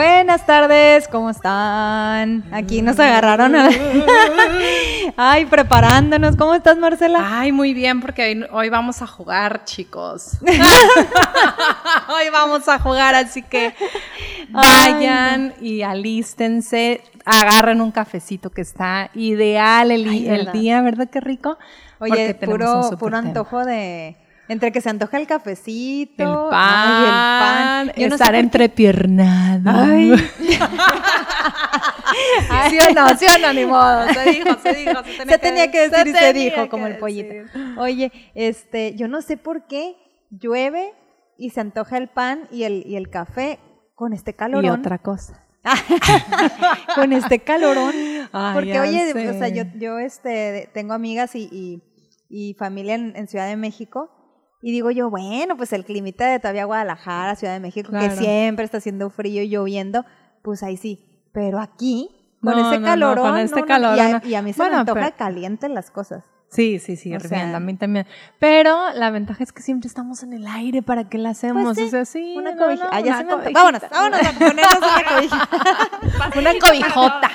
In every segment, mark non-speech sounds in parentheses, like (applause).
Buenas tardes, ¿cómo están? Aquí nos agarraron. a- (laughs) Ay, preparándonos. ¿Cómo estás, Marcela? Ay, muy bien, porque hoy, hoy vamos a jugar, chicos. (laughs) (laughs) hoy vamos a jugar, así que vayan y alístense, agarren un cafecito que está ideal el, Ay, el ¿verdad? día, ¿verdad qué rico? Oye, puro, puro tema. antojo de. Entre que se antoja el cafecito. El pan, ay, el pan. Yo no estar sé entrepiernado. (laughs) Ay. ¿Sí o no? ¿Sí o no? Ni modo. Se dijo, se dijo. Se tenía, Se tenía que decir y se dijo, como el pollito. decir. Oye, este, yo no sé por qué llueve y se antoja el pan y el, y el café con este calorón. Y otra cosa. (laughs) con este calorón. Ay, Porque, oye, sé. o sea, yo, yo este, tengo amigas y, y, y familia en, en Ciudad de México. Y digo yo, bueno, pues el climita de todavía Guadalajara, Ciudad de México, que Claro. siempre está haciendo frío y lloviendo, pues ahí sí. Pero aquí, con No, ese no, no, con este no, no, calorón, y, a, no. y a mí se Bueno, me antoja pero- caliente las cosas. Sí, sí, sí, sea- a mí también. Pero la ventaja es que siempre estamos en el aire para que la hacemos. Pues sí, o sea, sí, Una no, no, Ah, una se cobijita. Vámonos, vámonos a ponernos una (laughs) cobija. Una cobijota.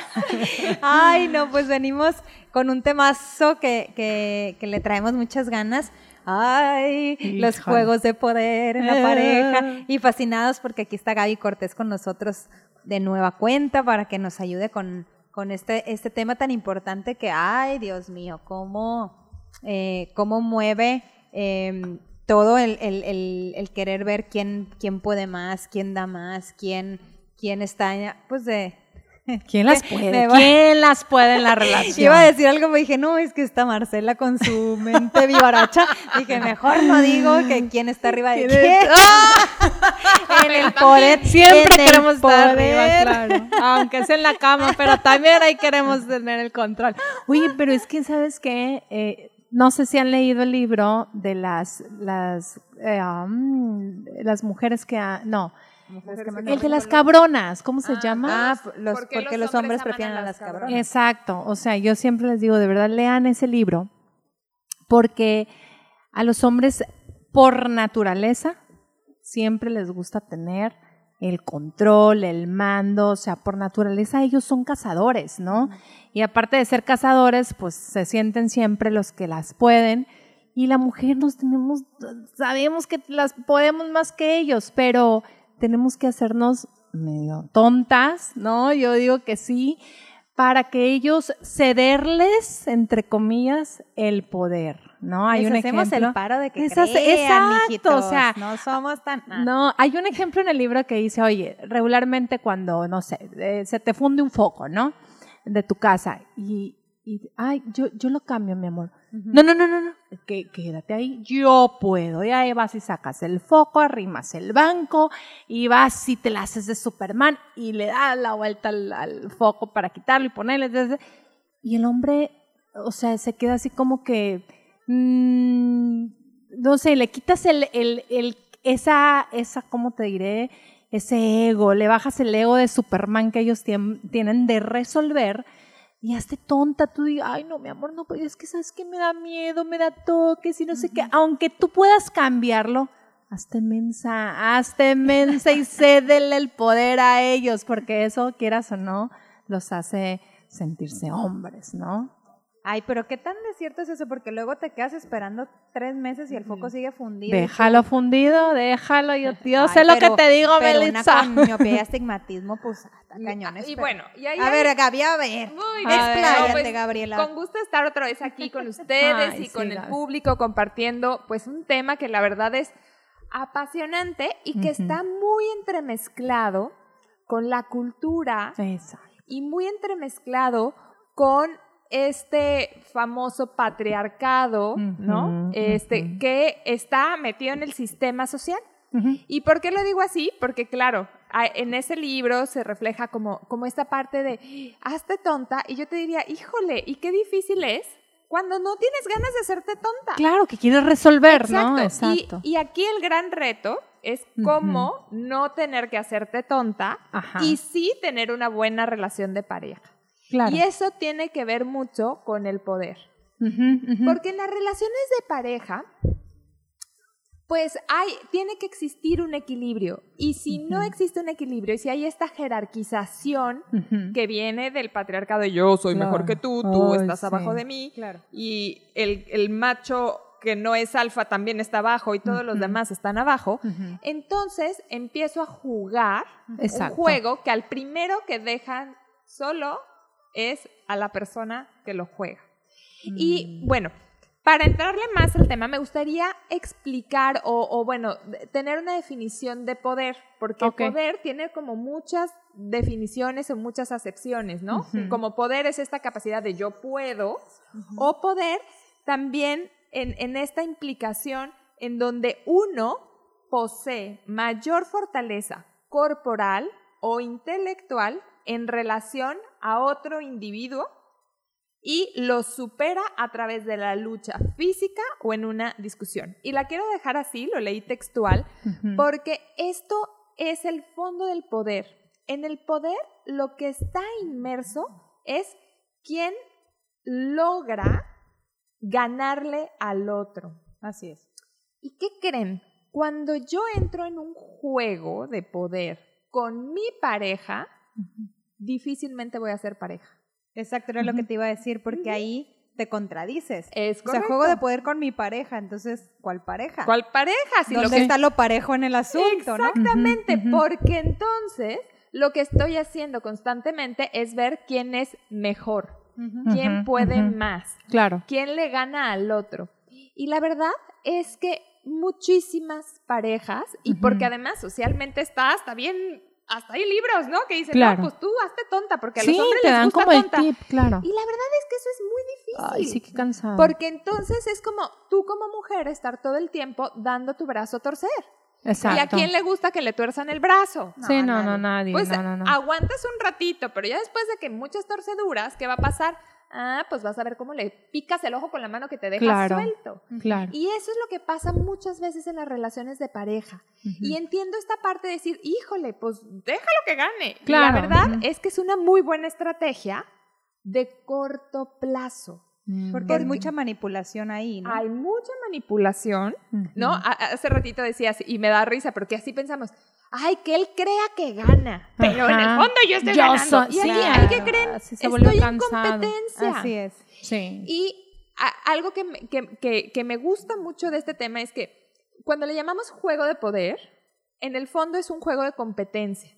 Ay, no, pues venimos con un temazo que, que, que le traemos muchas ganas. Ay, los juegos de poder en la Eh. pareja. Y fascinados porque aquí está Gaby Cortés con nosotros de nueva cuenta para que nos ayude con, con este, este tema tan importante que, ay, Dios mío, cómo, eh, cómo mueve eh, todo el, el- el- el querer ver quién, quién puede más, quién da más, quién, quién está, pues de... (laughs) ¿Quién las puede? ¿Quién las puede en la (laughs) relación? Iba a decir algo, me dije, no, es que está Marcela con su mente vivaracha. Dije, mejor no digo que quién está arriba de ¿Quién quién. es- (laughs) ¡Ah! en el poder. Siempre en queremos estar arriba, claro. Aunque sea en la cama, pero también ahí queremos tener el control. Oye, pero es que, ¿sabes qué? Eh, no sé si han leído el libro de las, las, eh, um, las mujeres que... ha- no, el de las cabronas, ¿cómo se llama? Ah, los- ¿Por porque los los hombres hombres prefieren a las cabronas. Exacto, o sea, yo siempre les digo, de verdad, lean ese libro, porque a los hombres, por naturaleza, siempre les gusta tener el control, el mando, o sea, por naturaleza ellos son cazadores, ¿no? Y aparte de ser cazadores, pues se sienten siempre los que las pueden. Y la mujer nos tenemos, sabemos que las podemos más que ellos, pero tenemos que hacernos medio tontas, ¿no? Yo digo que sí, para que ellos cederles, entre comillas, el poder, ¿no? Hay Les un hacemos ejemplo. el paro de que Esas- crean, exacto, mijitos, o sea, no somos tan... ah. no, hay un ejemplo en el libro que dice, oye, regularmente cuando, no sé, eh, se te funde un foco, ¿no? De tu casa y, y ay, yo, yo lo cambio, mi amor. No, no, no, no, no, que, quédate ahí, yo puedo. Y ahí vas y sacas el foco, arrimas el banco y vas y te la haces de Superman y le das la vuelta al, al foco para quitarlo y ponerle. desde- Y el hombre, o sea, se queda así como que, mm, no sé, le quitas el, el, el- esa, esa, ¿cómo te diré? Ese ego, le bajas el ego de Superman que ellos tien- tienen de resolver y hazte tonta, tú digas, ay no, mi amor, no, es que sabes que me da miedo, me da toques y no sé qué, aunque tú puedas cambiarlo, hazte mensa, hazte mensa y cédele el poder a ellos, porque eso, quieras o no, los hace sentirse hombres, ¿no? Ay, pero qué tan desierto es eso, porque luego te quedas esperando tres meses y el foco sigue fundido. Déjalo fundido, déjalo, yo, (laughs) yo Ay, sé lo que te digo, pero Melissa. Una con miopía y (laughs) astigmatismo, pues, cañones. Y pero- bueno, y ahí A hay- ver, Gaby, a ver. Muy A bien. ver. Expláyate, No, pues, Gabriela. Con gusto estar otra vez aquí con (laughs) ustedes Ay, y con el Gaby. público compartiendo pues un tema que la verdad es apasionante y que está muy entremezclado con la cultura Exacto. y muy entremezclado con este famoso patriarcado, ¿no? Este que está metido en el sistema social. ¿Y por qué lo digo así? Porque claro, en ese libro se refleja como, como esta parte de, hazte tonta, y yo te diría, híjole, ¿y qué difícil es cuando no tienes ganas de hacerte tonta? Claro, que quieres resolver, ¿no? Exacto. Y- Exacto. Y, aquí el gran reto es cómo no tener que hacerte tonta Ajá. y sí tener una buena relación de pareja. Claro. Y eso tiene que ver mucho con el poder. Ujú, ujú. Porque en las relaciones de pareja, Pues hay, tiene que existir un equilibrio. Y si no existe un equilibrio, y si hay esta jerarquización Ujú. que viene del patriarcado de yo soy mejor Claro. que tú, tú Ay, estás sí. abajo de mí, Claro. y el, el macho que no es alfa también está abajo y todos los Ujú. demás están abajo, entonces empiezo a jugar Exacto. un juego que al primero que dejan solo es a la persona que lo juega. Mm. Y bueno, para entrarle más al tema, me gustaría explicar o, o, bueno, tener una definición de poder, porque poder tiene como muchas definiciones o muchas acepciones, ¿no? Como poder es esta capacidad de yo puedo, o poder también en, en esta implicación en donde uno posee mayor fortaleza corporal o intelectual en relación a otro individuo y lo supera a través de la lucha física o en una discusión. Y la quiero dejar así, lo leí textual, porque esto es el fondo del poder. En el poder lo que está inmerso es quién logra ganarle al otro. Así es. ¿Y qué creen? Cuando yo entro en un juego de poder con mi pareja, difícilmente voy a ser pareja. Exacto, era lo que te iba a decir, porque ahí te contradices. Es O sea, correcto. juego de poder con mi pareja, entonces, ¿cuál pareja? ¿Cuál pareja? Si lo ¿Dónde que está lo parejo en el asunto, no? Exactamente, ujú. porque entonces lo que estoy haciendo constantemente es ver quién es mejor, quién puede más, Claro. quién le gana al otro. Y la verdad es que muchísimas parejas, y porque además socialmente está hasta bien, hasta hay libros, ¿no? Que dicen, Claro. no, pues tú hazte tonta, porque a Sí, los hombres te les dan gusta como tonta. el tip, claro. Y la verdad es que eso es muy difícil. Ay, sí, qué cansado. Porque entonces es como tú como mujer estar todo el tiempo dando tu brazo a torcer. Exacto. ¿Y a quién le gusta que le tuerzan el brazo? Sí, No, no, no, nadie. Pues no, no, no. aguantas un ratito, pero ya después de que muchas torceduras, ¿qué va a pasar? Ah, pues vas a ver cómo le picas el ojo con la mano que te deja Claro. suelto. Claro. Y eso es lo que pasa muchas veces en las relaciones de pareja. Y entiendo esta parte de decir, híjole, pues déjalo que gane. Y Claro, la verdad es que es una muy buena estrategia de corto plazo. Mm. Porque hay mucha manipulación ahí, ¿no? Hay mucha manipulación. ¿no? Hace ratito decías, y me da risa, porque así pensamos, ay, que él crea que gana, pero en el fondo yo estoy Yo ganando. soy- y aquí, sí, ay, ¿qué ah, creen? sí estoy en competencia. Así es. Sí. Y a- algo que me, que, que- que me gusta mucho de este tema es que cuando le llamamos juego de poder, en el fondo es un juego de competencia.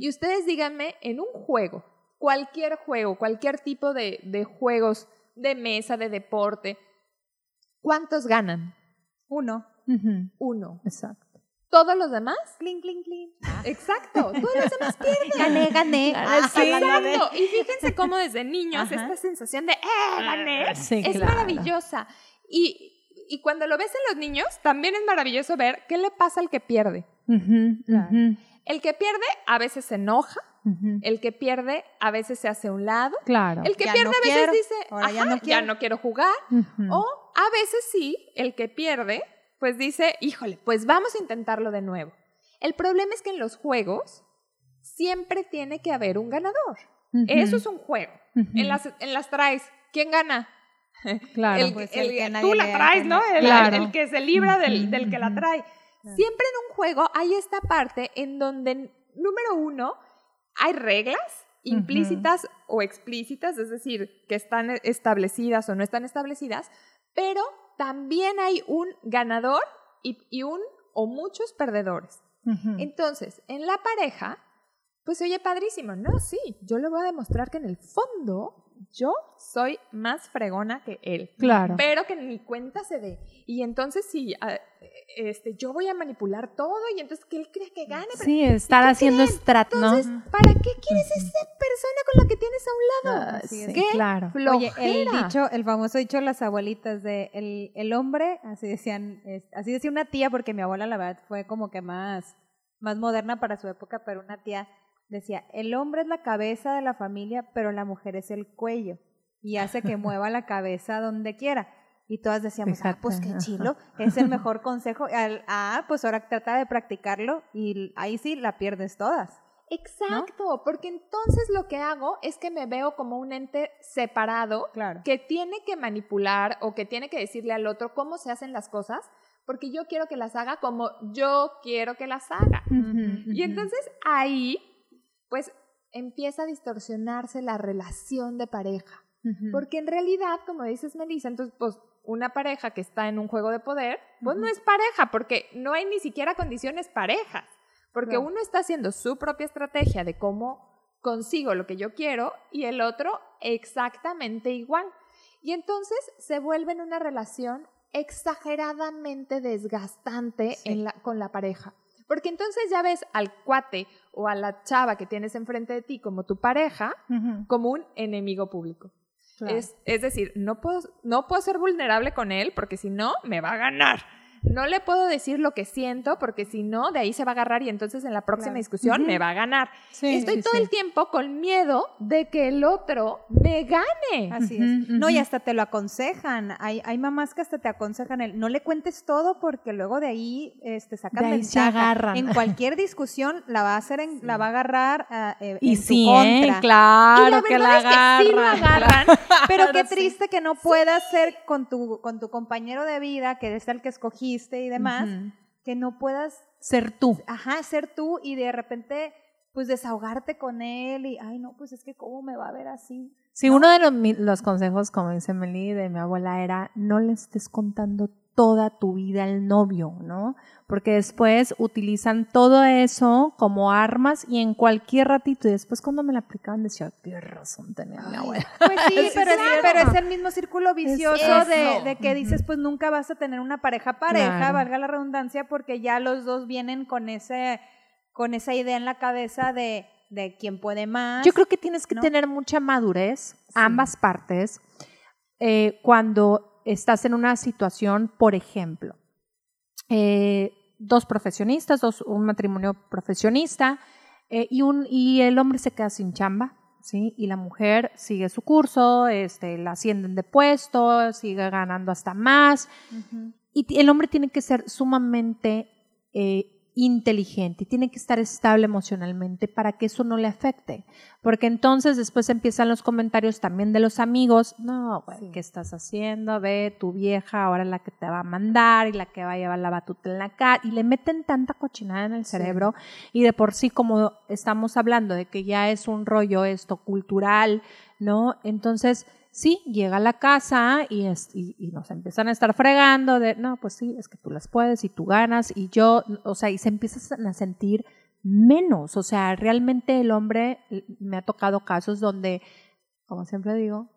Y ustedes díganme, en un juego, cualquier juego, cualquier tipo de, de juegos de mesa, de deporte, ¿cuántos ganan? Uno. Ujú. Uno. Exacto. ¿Todos los demás? Clink, clink, clink. Exacto, (laughs) todos los demás pierden. Gané, gané. Ah, sí. Exacto. Y fíjense cómo desde niños Ajá. esta sensación de ¡eh, gané! Sí, es claro. maravillosa. Y, y cuando lo ves en los niños, también es maravilloso ver qué le pasa al que pierde. Ujú, Claro. ujú, El que pierde a veces se enoja, el que pierde a veces se hace a un lado, Claro. el que Ya pierde no a veces quiero, dice, ahora ya "Ajá, no quiero". ya no quiero jugar, o a veces sí, el que pierde, pues dice, híjole, pues vamos a intentarlo de nuevo. El problema es que en los juegos siempre tiene que haber un ganador. Eso es un juego. En las, en las traes, ¿quién gana? Claro. el, pues, el- el que tú la traes, ¿no? El, Claro. el que se libra del, del que la trae. Siempre en un juego hay esta parte en donde, número uno, hay reglas implícitas o explícitas, es decir, que están establecidas o no están establecidas, pero también hay un ganador y, y un o muchos perdedores. Entonces, en la pareja, pues oye, padrísimo, no, sí, yo le voy a demostrar que en el fondo yo soy más fregona que él. Claro. Pero que ni cuenta se dé. Y entonces sí, este, yo voy a manipular todo y entonces que él crea que gane. pero- Sí, estar haciendo strat, ¿no? Entonces, ¿para qué quieres esa persona con la que tienes a un lado? Ah, Así sí, es. ¿Qué? claro. Oye, el Flojera. dicho, el famoso dicho de las abuelitas de el, el hombre, así decían, es- así decía una tía, porque mi abuela la verdad fue como que más, más moderna para su época, pero una tía decía, el hombre es la cabeza de la familia, pero la mujer es el cuello y hace que (laughs) mueva la cabeza donde quiera. Y todas decíamos, ah, Fíjate, pues qué chilo, es el mejor (laughs) consejo. Al- ah, pues ahora trata de practicarlo y ahí sí la pierdes todas. Exacto, porque entonces lo que hago es que me veo como un ente separado Claro. que tiene que manipular o que tiene que decirle al otro cómo se hacen las cosas, porque yo quiero que las haga como yo quiero que las haga. Y entonces ahí, pues empieza a distorsionarse la relación de pareja. Porque en realidad, como dices Melissa, entonces, pues una pareja que está en un juego de poder, pues no es pareja, porque no hay ni siquiera condiciones parejas. Porque uno está haciendo su propia estrategia de cómo consigo lo que yo quiero y el otro exactamente igual. Y entonces se vuelve en una relación exageradamente desgastante con la pareja. Porque entonces ya ves al cuate o a la chava que tienes enfrente de ti como tu pareja como un enemigo público. Es, es, decir, no puedo, no puedo ser vulnerable con él porque si no, me va a ganar no le puedo decir lo que siento porque si no, de ahí se va a agarrar y entonces en la próxima discusión me va a ganar. Estoy todo el tiempo con miedo de que el otro me gane. Así es. No, y hasta te lo aconsejan. Hay, hay mamás que hasta te aconsejan el no le cuentes todo porque luego de ahí este, sacan de se agarran. En cualquier discusión la va a hacer en, la va a agarrar ah, eh, y en sí, contra. claro que la agarran. (laughs) sí la agarran. pero qué triste que no puedas ser con tu, con tu compañero de vida, que es el que escogiste y demás, que no puedas ser tú. Ajá, ser tú y de repente pues desahogarte con él y, ay no, pues es que cómo me va a ver así. Sí, uno de los, los, consejos, como dice Meli, de mi abuela era, no le estés contando toda tu vida al novio, ¿no? Porque después utilizan todo eso como armas y en cualquier ratito, y después cuando me la aplicaban decía, qué razón tenía mi abuela. Pues sí, (laughs) pero, es, el mismo círculo vicioso de, que dices, pues nunca vas a tener una pareja pareja, valga la redundancia, porque ya los dos vienen con ese, con esa idea en la cabeza de, de quién puede más. Yo creo que tienes que tener mucha madurez, ambas partes, eh, cuando estás en una situación, por ejemplo, eh, dos profesionistas, dos, un matrimonio profesionista, eh, y, un, y el hombre se queda sin chamba, ¿sí? Y la mujer sigue su curso, este, la ascienden de puesto, sigue ganando hasta más. Y el hombre tiene que ser sumamente eh, inteligente y tiene que estar estable emocionalmente para que eso no le afecte. Porque entonces después empiezan los comentarios también de los amigos, no, güey, ¿qué estás haciendo? Ve, tu vieja ahora la que te va a mandar y la que va a llevar la batuta en la cara y le meten tanta cochinada en el cerebro y de por sí como estamos hablando de que ya es un rollo esto cultural, ¿no? Entonces sí, llega a la casa y, y, nos empiezan a estar fregando de, no, pues sí, es que tú las puedes y tú ganas y yo, o sea, y se empiezan a sentir menos, o sea, realmente el hombre, me ha tocado casos donde, como siempre digo,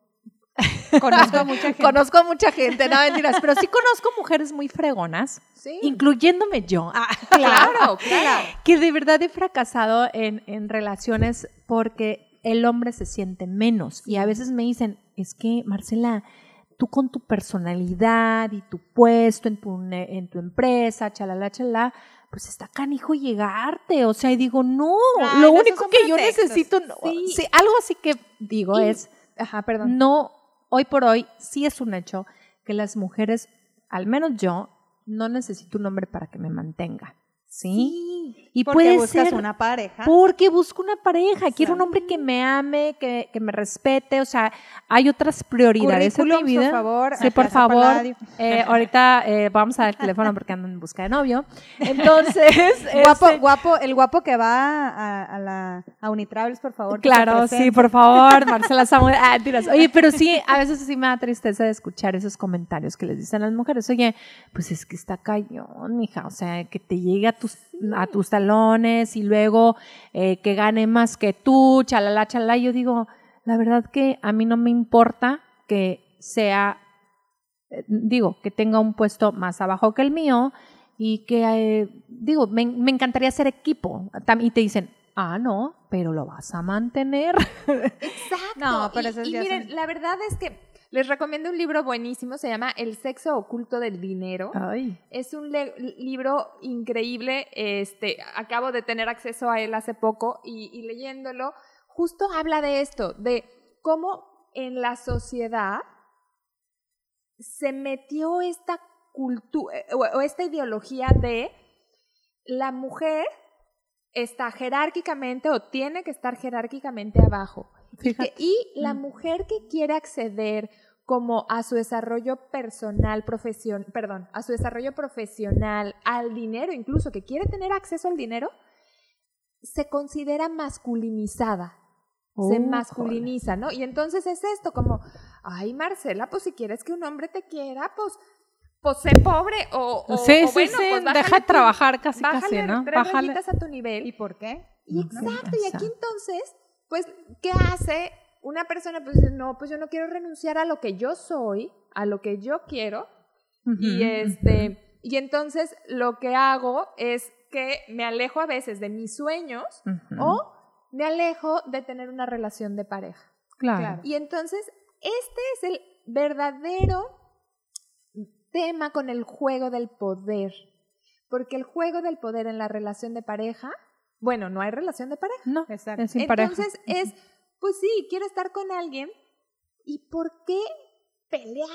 conozco a mucha (laughs) gente. Conozco a mucha gente, no mentiras, pero sí conozco mujeres muy fregonas, incluyéndome yo. (laughs) Ah, claro, claro. Que de verdad he fracasado en, en relaciones porque el hombre se siente menos. Y a veces me dicen, es que, Marcela, tú con tu personalidad y tu puesto en tu, en tu empresa, chalala, chalala, pues está canijo llegarte. O sea, y digo, no, lo único que yo necesito, sí. algo así que digo es, ajá, perdón. no, hoy por hoy sí es un hecho que las mujeres, al menos yo, no necesito un hombre para que me mantenga. ¿Sí? y porque puede buscas ser una pareja. Porque busco una pareja, quiero un hombre que me ame, que, que, me respete, o sea, hay otras prioridades en mi vida. por favor. Sí, por favor. Eh, (laughs) ahorita eh, vamos a dar el teléfono porque ando en busca de novio. Entonces, (laughs) guapo, este guapo, el guapo que va a, a la a Unitravels, por favor. Claro, sí, por favor, Marcela (laughs) Samuel. Ah, tiras. Oye, pero sí, a veces sí me da tristeza de escuchar esos comentarios que les dicen las mujeres. Oye, pues es que está cañón, mija, o sea, que te llegue a tus, a tus talones y luego eh, que gane más que tú, chalala, chalala. Yo digo, la verdad que a mí no me importa que sea, eh, digo, que tenga un puesto más abajo que el mío y que, eh, digo, me, me, encantaría ser equipo. Y te dicen, ah, no, pero lo vas a mantener. (laughs) Exacto. No, pero y, y miren, la verdad es que les recomiendo un libro buenísimo, se llama El sexo oculto del dinero. Es un libro increíble, este, acabo de tener acceso a él hace poco y, leyéndolo, justo habla de esto, de cómo en la sociedad se metió esta cultura eh, o esta ideología de la mujer está jerárquicamente o tiene que estar jerárquicamente abajo. Y, y, la mujer que quiere acceder como a su desarrollo personal, profesión, perdón, a su desarrollo profesional, al dinero incluso, que quiere tener acceso al dinero, se considera masculinizada. se Uh, masculiniza, ¿no? Y entonces es esto como, ay Marcela, pues si quieres que un hombre te quiera, pues, pues sé pobre o, o- sí, o sí, bueno, sí, pues deja de trabajar casi, bájale casi, ¿no? tres Bájale. rayitas a tu nivel. ¿Y por qué? Y No, exacto, y aquí entonces, pues, ¿qué hace una persona? Pues dice, no, pues yo no quiero renunciar a lo que yo soy, a lo que yo quiero, y este, y entonces lo que hago es que me alejo a veces de mis sueños o me alejo de tener una relación de pareja. claro. claro. Y entonces, este es el verdadero tema con el juego del poder. Porque el juego del poder en la relación de pareja, bueno, no hay relación de pareja. No, Exacto. es sin pareja. Entonces es, pues sí, quiero estar con alguien. ¿Y por qué pelear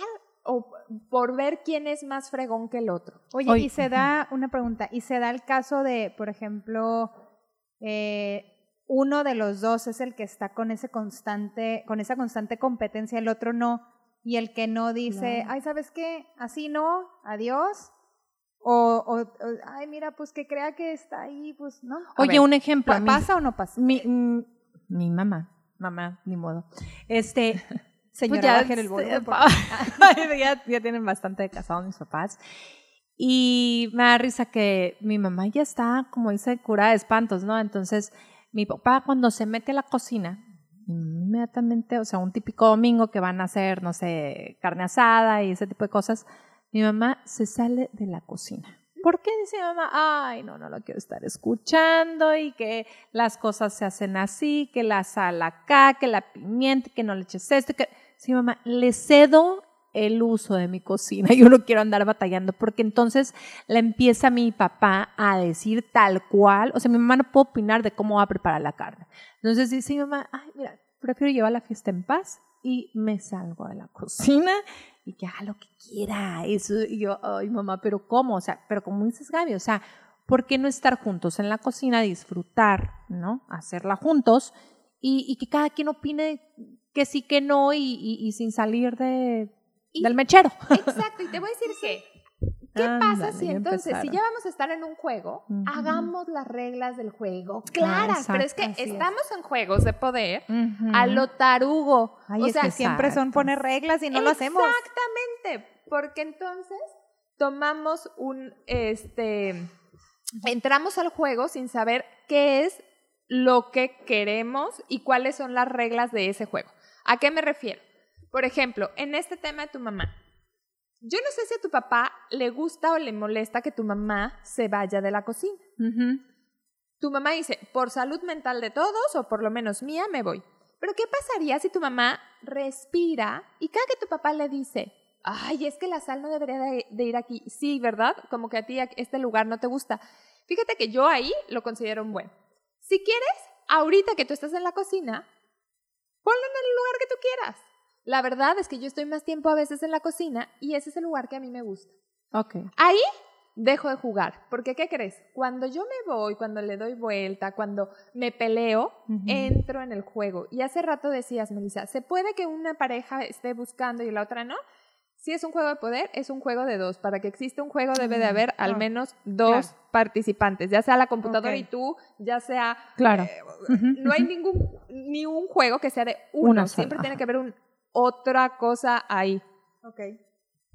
o por ver quién es más fregón que el otro? Oye, Oye, y se da una pregunta, y se da el caso de, por ejemplo, eh, uno de los dos es el que está con ese constante, con esa constante competencia, el otro no, y el que no dice, ay, ¿sabes qué? Así no, adiós. O, o, o, ay, mira, pues que crea que está ahí, pues no. A Oye, ver, un ejemplo. ¿pa- a mí- ¿Pasa o no pasa? mi, mm, mi mamá, mamá, ni modo. Este, (laughs) Señora, pues ya, el volumen. (laughs) porque- (laughs) ya, ya tienen bastante de casados mis papás. Y me da risa que mi mamá ya está, como dice, curada de espantos, ¿no? Entonces, mi papá cuando se mete a la cocina, inmediatamente, o sea, un típico domingo que van a hacer, no sé, carne asada y ese tipo de cosas, mi mamá se sale de la cocina. ¿Por qué dice mi mamá? Ay, no, no lo quiero estar escuchando y que las cosas se hacen así, que la sal acá, que la pimienta, que no le eches esto, que... Sí, mamá, le cedo el uso de mi cocina. (laughs) Yo no quiero andar batallando porque entonces le empieza mi papá a decir tal cual. O sea, mi mamá no puede opinar de cómo va a preparar la carne. Entonces dice mi mamá, ay, mira, prefiero llevar la fiesta en paz y me salgo de la cocina y que haga lo que quiera. Eso, y yo, ay, mamá, pero ¿cómo? O sea, pero como dices Gaby, o sea, ¿por qué no estar juntos en la cocina, disfrutar, ¿no? Hacerla juntos y, y que cada quien opine que sí, que no y, y- y sin salir de, del mechero. Exacto, y te voy a decir (laughs) que, ¿qué pasa si entonces, si ya vamos a estar en un juego, hagamos las reglas del juego claras? pero es que es. estamos en juegos de poder Ujú. a lo tarugo. Ay, o es sea, que siempre son poner reglas y no lo hacemos. Exactamente, porque entonces tomamos un, este, entramos al juego sin saber qué es lo que queremos y cuáles son las reglas de ese juego. ¿A qué me refiero? Por ejemplo, en este tema de tu mamá. Yo no sé si a tu papá le gusta o le molesta que tu mamá se vaya de la cocina. Ujú. Tu mamá dice, por salud mental de todos o por lo menos mía, me voy. Pero ¿qué pasaría si tu mamá respira y cada que tu papá le dice, ay, es que la sal no debería de, de ir aquí? Sí, ¿verdad? Como que a ti este lugar no te gusta. Fíjate que yo ahí lo considero un buen. Si quieres, ahorita que tú estás en la cocina, ponlo en el lugar que tú quieras. La verdad es que yo estoy más tiempo a veces en la cocina y ese es el lugar que a mí me gusta. Ahí dejo de jugar. Porque, ¿qué crees? Cuando yo me voy, cuando le doy vuelta, cuando me peleo, entro en el juego. Y hace rato decías, Melissa, ¿se puede que una pareja esté buscando y la otra no? Si es un juego de poder, es un juego de dos. Para que exista un juego debe de haber al menos dos participantes, ya sea la computadora y tú, ya sea... Claro. eh, no hay ningún ni un juego que sea de uno. Una sola, Siempre tiene que haber un, otra cosa ahí. Ok.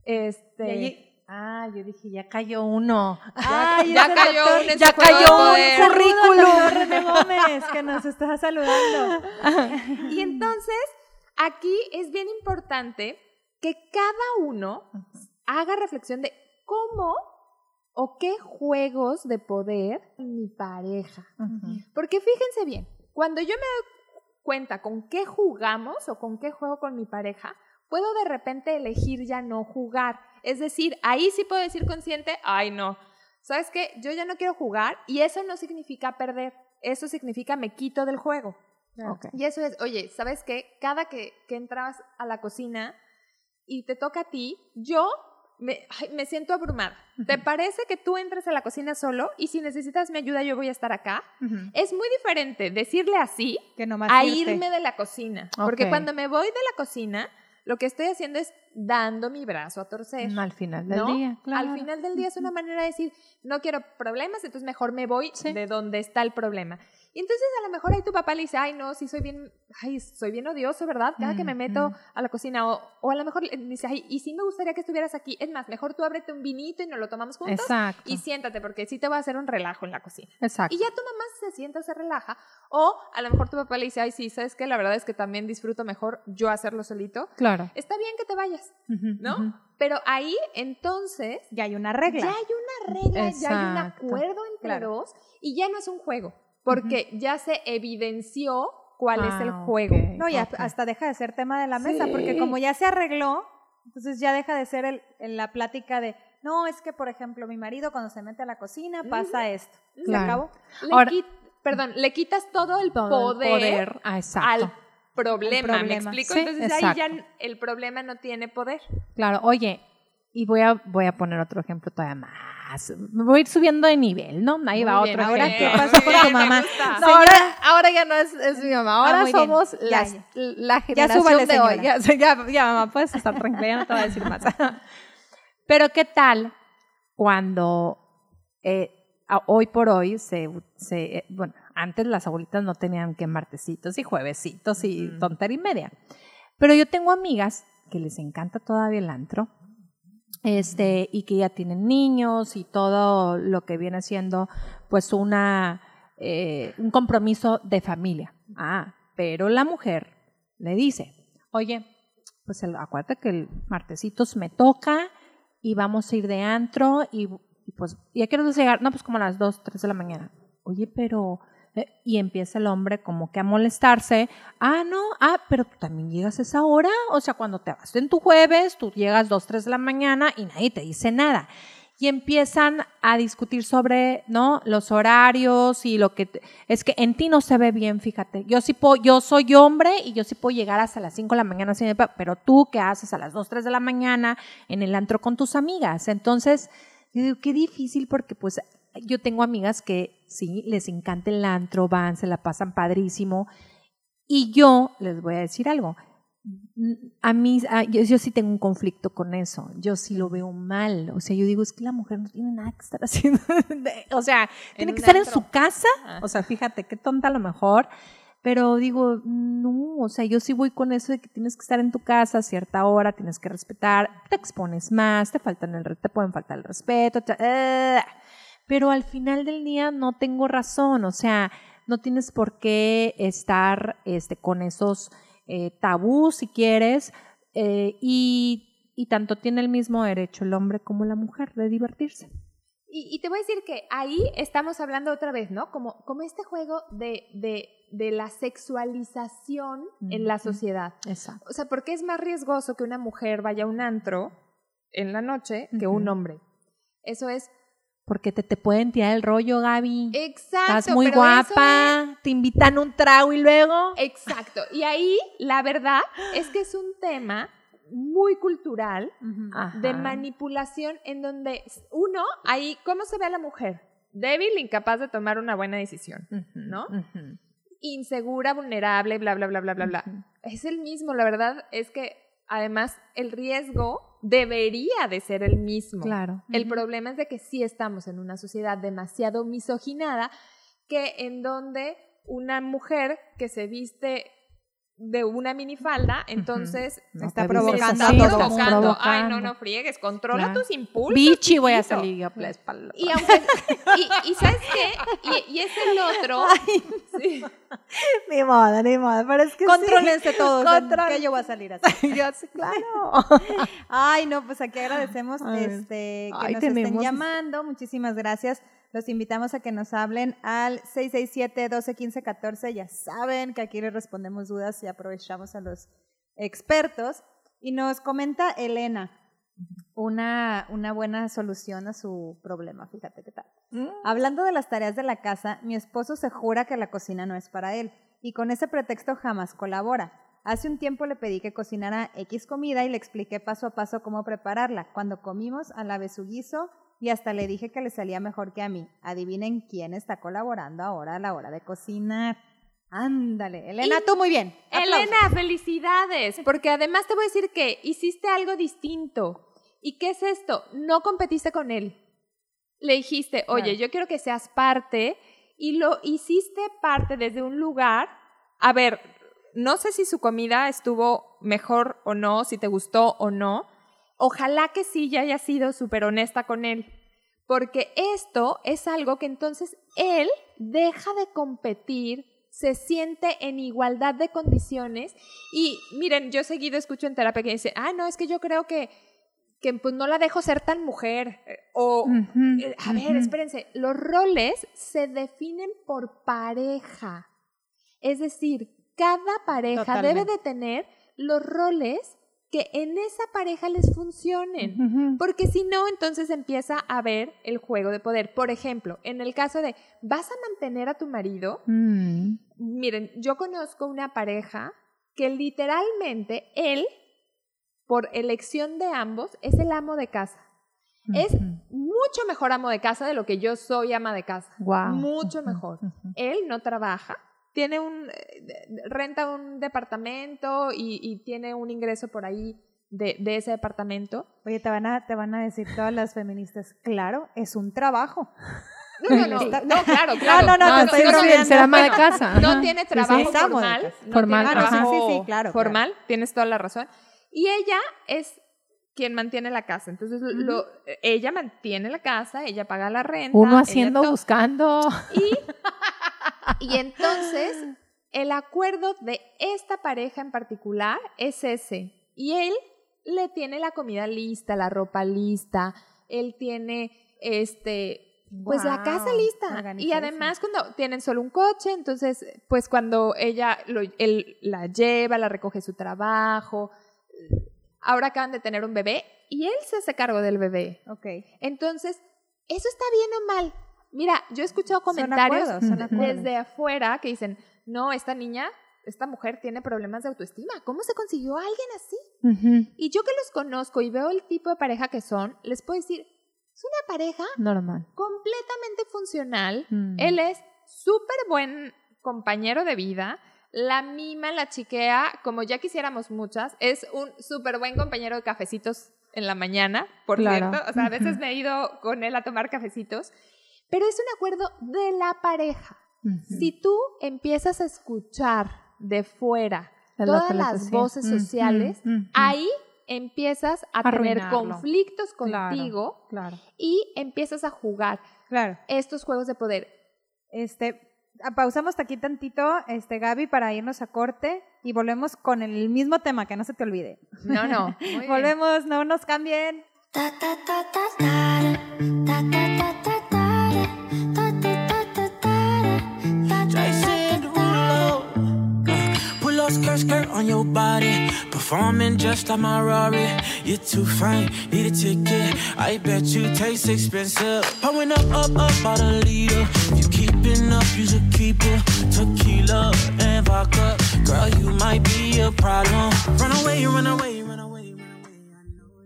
Este... Allí- Ah, yo dije, ya cayó uno. Ya- Ay, ya ese cayó doctor- un ya cayó un currículum. René Gómez, que nos está (laughs) saludando. Y entonces, aquí es bien importante que cada uno haga reflexión de cómo o qué juegos de poder mi pareja. Porque fíjense bien, cuando yo me doy cuenta con qué jugamos o con qué juego con mi pareja, puedo de repente elegir ya no jugar. Es decir, ahí sí puedo decir consciente, ay no, ¿sabes qué? Yo ya no quiero jugar y eso no significa perder, eso significa me quito del juego. Ok. Y eso es, oye, ¿sabes qué? Cada que, que entras a la cocina y te toca a ti, yo me, ay, me siento abrumada. ¿Te parece que tú entres a la cocina solo y si necesitas mi ayuda yo voy a estar acá? Es muy diferente decirle así Que nomás a irte. irme de la cocina. Porque cuando me voy de la cocina, lo que estoy haciendo es dando mi brazo a torcer. al final del ¿no? día, claro. Al final del día es una manera de decir, no quiero problemas, entonces mejor me voy de donde está el problema. Y entonces a lo mejor ahí tu papá le dice, ay, no, sí soy bien, ay, soy bien odioso, ¿verdad? Cada que me meto a la cocina. O, o a lo mejor le dice, ay, y sí me gustaría que estuvieras aquí. Es más, mejor tú ábrete un vinito y nos lo tomamos juntos. Exacto. Y siéntate, porque sí te va a hacer un relajo en la cocina. Exacto. Y ya tu mamá se sienta se relaja. O a lo mejor tu papá le dice, ay, sí, ¿sabes qué? La verdad es que también disfruto mejor yo hacerlo solito. Claro. Está bien que te vayas, ¿no? Pero ahí, entonces, Ya hay una regla. ya hay una regla, ya hay un acuerdo entre Claro. dos y ya no es un juego, porque ya se evidenció cuál es el Ah, juego. No, ok. hasta deja de ser tema de la mesa, Sí. porque como ya se arregló, entonces ya deja de ser el, en la plática de, no, es que, por ejemplo, mi marido cuando se mete a la cocina pasa esto. ¿Se Claro. acabó? Le Ahora- perdón, le quitas todo el Todo el poder, Ah, al problema, ¿me problema. explico? Sí, Entonces ahí ya el problema no tiene poder. Claro, oye, y voy a, voy a poner otro ejemplo todavía más. Me voy a ir subiendo de nivel, ¿no? Ahí va bien, otro ahora, ejemplo. ¿qué pasa con tu (laughs) me mamá? No, ahora, ahora ya no es, es mi mamá, ahora Ah, muy bien. somos Ya, las- ya. la generación súbale, de hoy. Ya, ya, ya, mamá, puedes estar tranquila, ya no te voy a decir más. (laughs) Pero ¿qué tal cuando eh, hoy por hoy se, se eh, bueno, antes las abuelitas no tenían que martesitos y juevesitos y Ujú. tontería y media. Pero yo tengo amigas que les encanta todavía el antro, este, y que ya tienen niños y todo lo que viene siendo, pues, una, eh, un compromiso de familia. Ah, pero la mujer le dice, oye, pues el, acuérdate que el martesitos me toca y vamos a ir de antro y, y pues, ¿y a qué hora vas a llegar? No, pues como a las 2, 3 de la mañana. Oye, pero... eh, Y empieza el hombre como que a molestarse. Ah, no, ah, pero tú también llegas a esa hora. O sea, cuando te vas en tu jueves, tú llegas 2, 3 de la mañana y nadie te dice nada. Y empiezan a discutir sobre, ¿no? Los horarios y lo que... es que en ti no se ve bien, fíjate. Yo sí puedo, yo soy hombre y yo sí puedo llegar hasta las 5 de la mañana, pero tú, ¿qué haces a las 2, 3 de la mañana en el antro con tus amigas? Entonces, yo digo, qué difícil porque pues yo tengo amigas que sí, les encanta el antro, van, se la pasan padrísimo. Y yo les voy a decir algo. A mí, a- yo, yo sí tengo un conflicto con eso. Yo sí lo veo mal. O sea, yo digo, es que la mujer no tiene nada que estar (laughs) haciendo. o sea, tiene que estar en su casa. O sea, fíjate, qué tonta a lo mejor. Pero digo, no, o sea, yo sí voy con eso de que tienes que estar en tu casa a cierta hora, tienes que respetar, te expones más, te faltan el, te pueden faltar el respeto, te- eh, pero al final del día no tengo razón, o sea, no tienes por qué estar este, con esos eh, tabús si quieres, eh, y, y tanto tiene el mismo derecho el hombre como la mujer de divertirse. Y, y te voy a decir que ahí estamos hablando otra vez, ¿no? Como, como este juego de, de, de la sexualización en la sociedad. Exacto. O sea, ¿por qué es más riesgoso que una mujer vaya a un antro en la noche que un hombre? Eso es Porque te, te pueden tirar el rollo, Gaby. exacto. Estás muy es- guapa, te invitan un trago y luego... exacto. Y ahí la verdad es que es un tema muy cultural de manipulación en donde uno, ahí, ¿cómo se ve a la mujer? Débil, incapaz de tomar una buena decisión. ¿no? Insegura, vulnerable, bla, bla, bla, bla, bla, bla. Es el mismo, la verdad es que además el riesgo debería de ser el mismo. Claro. El problema es de que sí estamos en una sociedad demasiado misoginada que en donde una mujer que se viste de una minifalda, entonces No está provocando mundo. provocando. Ay, no, no friegues, controla Claro. tus impulsos. Bichi voy a salir yo por la espalda. Y aunque, y, y ¿sabes qué? Y, y es el otro. (laughs) Sí. Ni modo, ni modo, pero es que Contrólense todos, Control- que yo voy a salir así. (laughs) Yo sí, claro. Ay, no, pues aquí agradecemos Ay. este, que Ay, nos estén llamando. Muchísimas gracias. Los invitamos a que nos hablen al 667-1215-14. Ya saben que aquí les respondemos dudas y aprovechamos a los expertos. Y nos comenta Elena una, una buena solución a su problema. Fíjate qué tal. Hablando de las tareas de la casa, mi esposo se jura que la cocina no es para él y con ese pretexto jamás colabora. Hace un tiempo le pedí que cocinara X comida y le expliqué paso a paso cómo prepararla. Cuando comimos, alabé su guiso y hasta le dije que le salía mejor que a mí. Adivinen quién está colaborando ahora a la hora de cocinar. Ándale, Elena, tú muy bien. Aplausos. Elena, felicidades, porque además te voy a decir que hiciste algo distinto. ¿Y qué es esto? No competiste con él. Le dijiste, oye, yo quiero que seas parte y lo hiciste parte desde un lugar. A ver, no sé si su comida estuvo mejor o no, si te gustó o no. Ojalá que sí ya haya sido súper honesta con él. Porque esto es algo que entonces él deja de competir, se siente en igualdad de condiciones. Y miren, yo seguido escucho en terapia que dice, ah, no, es que yo creo que, que pues no la dejo ser tan mujer. eh, O, eh, a ver, espérense, los roles se definen por pareja. Es decir, cada pareja Totalmente. debe de tener los roles que en esa pareja les funcionen. Porque si no, entonces empieza a ver el juego de poder. Por ejemplo, en el caso de, ¿vas a mantener a tu marido? Mm. Miren, yo conozco una pareja que literalmente él, por elección de ambos, es el amo de casa. Es mucho mejor amo de casa de lo que yo soy ama de casa. Guau. Mucho mejor. Él no trabaja, tiene un eh, renta un departamento y, y tiene un ingreso por ahí de, de ese departamento. Oye, te van, a, te van a decir todas las feministas, claro, es un trabajo. No, no, no, no, claro, (laughs) claro. no, no, No, te estoy ser ama de casa. No ajá. tiene Sí, sí. trabajo formal. casa. no Formal, tiene ajá. trabajo Sí, sí, sí, claro, Formal, tienes toda la razón. Y ella es quien mantiene la casa. Entonces, lo- ella mantiene la casa, ella paga la renta. Uno haciendo, buscando. Y, (laughs) y entonces, el acuerdo de esta pareja en particular es ese. Y él le tiene la comida lista, la ropa lista, él tiene este pues la casa lista. Y además cuando tienen solo un coche, entonces pues cuando ella lo- él la lleva, la recoge su trabajo. Ahora acaban de tener un bebé y él se hace cargo del bebé. Ok. Entonces, ¿eso está bien o mal? Mira, yo he escuchado comentarios desde afuera que dicen, no, esta niña, esta mujer tiene problemas de autoestima. ¿Cómo se consiguió a alguien así? Ujú. Y yo que los conozco y veo el tipo de pareja que son, les puedo decir, es una pareja Normal. completamente funcional. Mm. Él es súper buen compañero de vida. La mima, la chiquea, como ya quisiéramos muchas. Es un súper buen compañero de cafecitos en la mañana, por Claro. cierto. O sea, a veces me he ido con él a tomar cafecitos. Pero es un acuerdo de la pareja. Si tú empiezas a escuchar de fuera todas las voces sociales, ahí empiezas a tener conflictos contigo claro, y empiezas a jugar estos juegos de poder. Este, ah, pausamos aquí tantito, este, Gaby, para irnos a corte y volvemos con el mismo tema, que no se te olvide. No, no. (laughs) volvemos, no nos cambien. Ta, ta, ta, on your body. Performing just like my Rari. You're too fine, need a ticket. I bet you taste expensive. Pouring up, up, up, about a liter. If you keeping up, you should keep it. Tequila and vodka. Girl, you might be a problem. Run away, run away,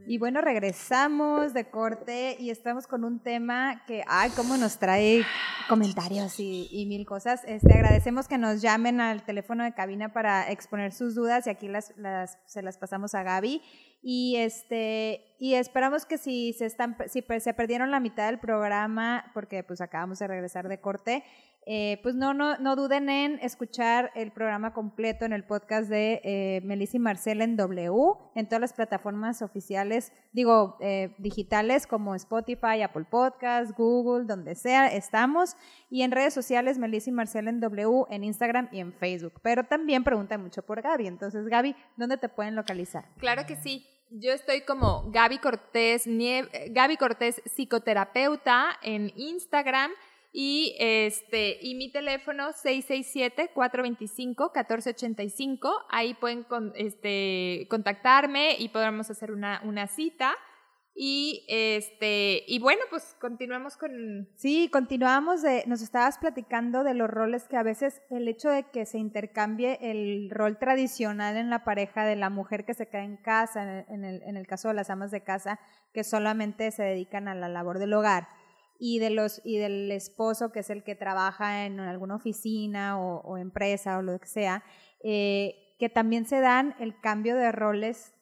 Y bueno, regresamos de corte y estamos con un tema que, ay, cómo nos trae comentarios y, y mil cosas. Este, agradecemos que nos llamen al teléfono de cabina para exponer sus dudas y aquí las, las- se las pasamos a Gaby. Y este y esperamos que si se están si se perdieron la mitad del programa porque pues acabamos de regresar de corte, eh, pues no, no, no duden en escuchar el programa completo en el podcast de eh, Melissa y Marcela en W, en todas las plataformas oficiales, digo, eh, digitales como Spotify, Apple Podcasts, Google, donde sea, estamos. Y en redes sociales, Melissa y Marcela en W, en Instagram y en Facebook. Pero también preguntan mucho por Gaby. Entonces, Gaby, ¿dónde te pueden localizar? Claro que sí. Yo estoy como Gaby Cortés, Nie- eh, Gaby Cortés psicoterapeuta en Instagram y este y mi teléfono 667-425-1485. Ahí pueden con- este, contactarme y podremos hacer una, una cita. Y este y bueno, pues continuamos con Sí, continuamos de, nos estabas platicando de los roles que a veces el hecho de que se intercambie el rol tradicional en la pareja de la mujer que se queda en casa, en el, en el, caso de las amas de casa, que solamente se dedican a la labor del hogar, y de los y del esposo que es el que trabaja en alguna oficina o, o empresa o lo que sea, eh, que también se dan el cambio de roles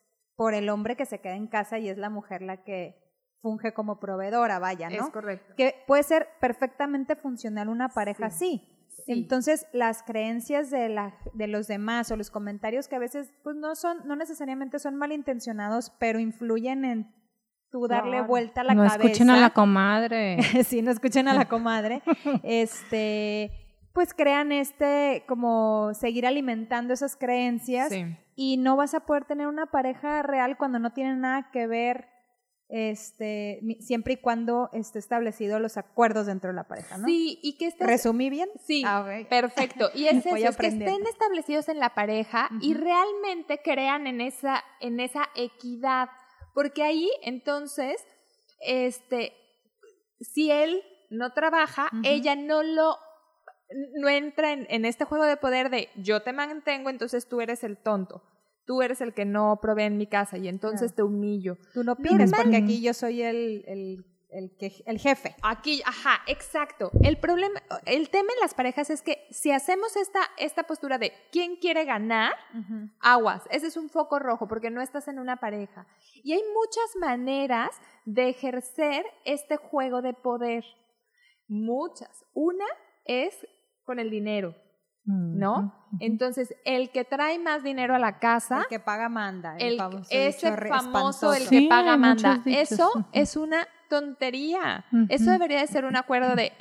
por el hombre que se queda en casa y es la mujer la que funge como proveedora, vaya, ¿no? Es correcto. que puede ser perfectamente funcional una pareja así. Entonces, las creencias de, la, de los demás o los comentarios que a veces pues no son, no necesariamente son malintencionados, pero influyen en tú darle vuelta a la no cabeza. escuchen a la comadre. (laughs) sí, no escuchen a la (laughs) comadre. este, pues crean este, como seguir alimentando esas creencias Sí. y no vas a poder tener una pareja real cuando no tiene nada que ver este siempre y cuando esté establecido los acuerdos dentro de la pareja, ¿no? Sí, y que estés... ¿Resumí bien? Sí, Ah, perfecto. Y (laughs) es eso, es que estén establecidos en la pareja y realmente crean en esa, en esa equidad. Porque ahí, entonces, este, si él no trabaja, ella no lo no entra en, en este juego de poder de yo te mantengo, entonces tú eres el tonto. Tú eres el que no provee en mi casa y entonces te humillo. Tú no porque Normal. aquí yo soy el, el, el, que, el jefe. Aquí, ajá, exacto. El problema, el tema en las parejas es que si hacemos esta, esta postura de quién quiere ganar, aguas, ese es un foco rojo porque no estás en una pareja. Y hay muchas maneras de ejercer este juego de poder. Muchas. Una es con el dinero, ¿no? Entonces, el que trae más dinero a la casa, El que paga manda. El, el, famoso ese famoso, el que Sí, paga manda. Eso es una tontería. Eso debería de ser un acuerdo de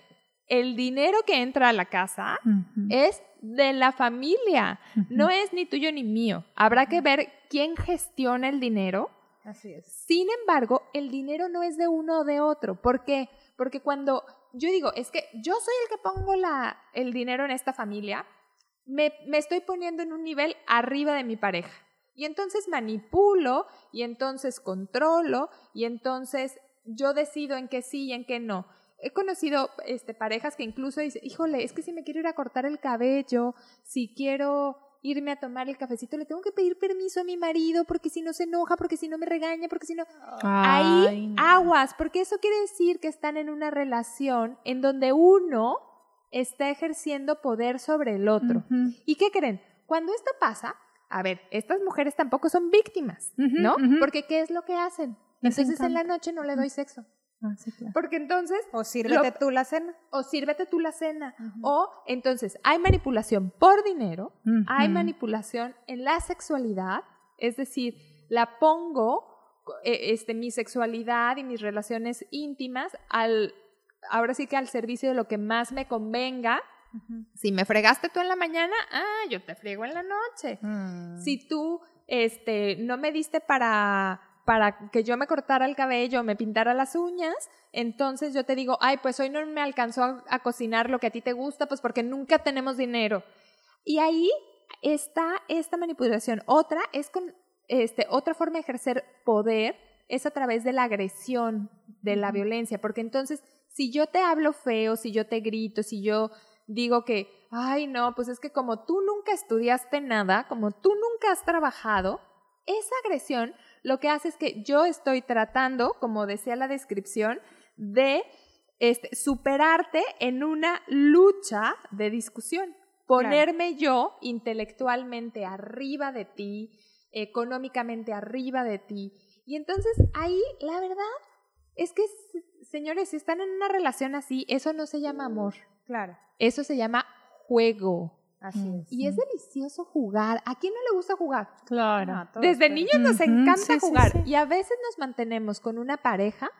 el dinero que entra a la casa es de la familia, no es ni tuyo ni mío. Habrá que ver quién gestiona el dinero. Así es. Sin embargo, el dinero no es de uno o de otro. ¿Por qué? Porque cuando yo digo, es que yo soy el que pongo el dinero en esta familia, me, me estoy poniendo en un nivel arriba de mi pareja. Y entonces manipulo, y entonces controlo, y entonces yo decido en qué sí y en qué no. He conocido este, parejas que incluso dicen, híjole, es que si me quiero ir a cortar el cabello, si quiero irme a tomar el cafecito, le tengo que pedir permiso a mi marido porque si no se enoja, porque si no me regaña, porque si no... Ay, Ahí no. aguas, porque eso quiere decir que están en una relación en donde uno está ejerciendo poder sobre el otro. ¿Y qué creen? Cuando esto pasa, a ver, estas mujeres tampoco son víctimas, ¿no? Porque ¿qué es lo que hacen? Les Entonces en la noche no le doy sexo. Ah, sí, claro. Porque entonces, O sírvete Lo- tú la cena. o sírvete tú la cena, o entonces hay manipulación por dinero, hay manipulación en la sexualidad, es decir, la pongo, eh, este, mi sexualidad y mis relaciones íntimas al, ahora sí que al servicio de lo que más me convenga. Si me fregaste tú en la mañana, ah, yo te friego en la noche. Mm. Si tú, este, no me diste para, para que yo me cortara el cabello, me pintara las uñas, entonces yo te digo, ay, pues hoy no me alcanzó a, a cocinar lo que a ti te gusta, pues porque nunca tenemos dinero. Y ahí está esta manipulación. Otra es con, este, otra forma de ejercer poder es a través de la agresión, de la violencia, porque entonces si yo te hablo feo, si yo te grito, si yo digo que, ay, no, pues es que como tú nunca estudiaste nada, como tú nunca has trabajado, esa agresión lo que hace es que yo estoy tratando, como decía la descripción, de este, superarte en una lucha de discusión. Ponerme yo intelectualmente arriba de ti, económicamente arriba de ti. Y entonces ahí, la verdad, es que, señores, si están en una relación así, eso no se llama amor. Claro, Eso se llama juego. Así es. Y es delicioso jugar. ¿A quién no le gusta jugar? Claro. No, Desde pero- niños nos encanta sí, sí, jugar sí. y a veces nos mantenemos con una pareja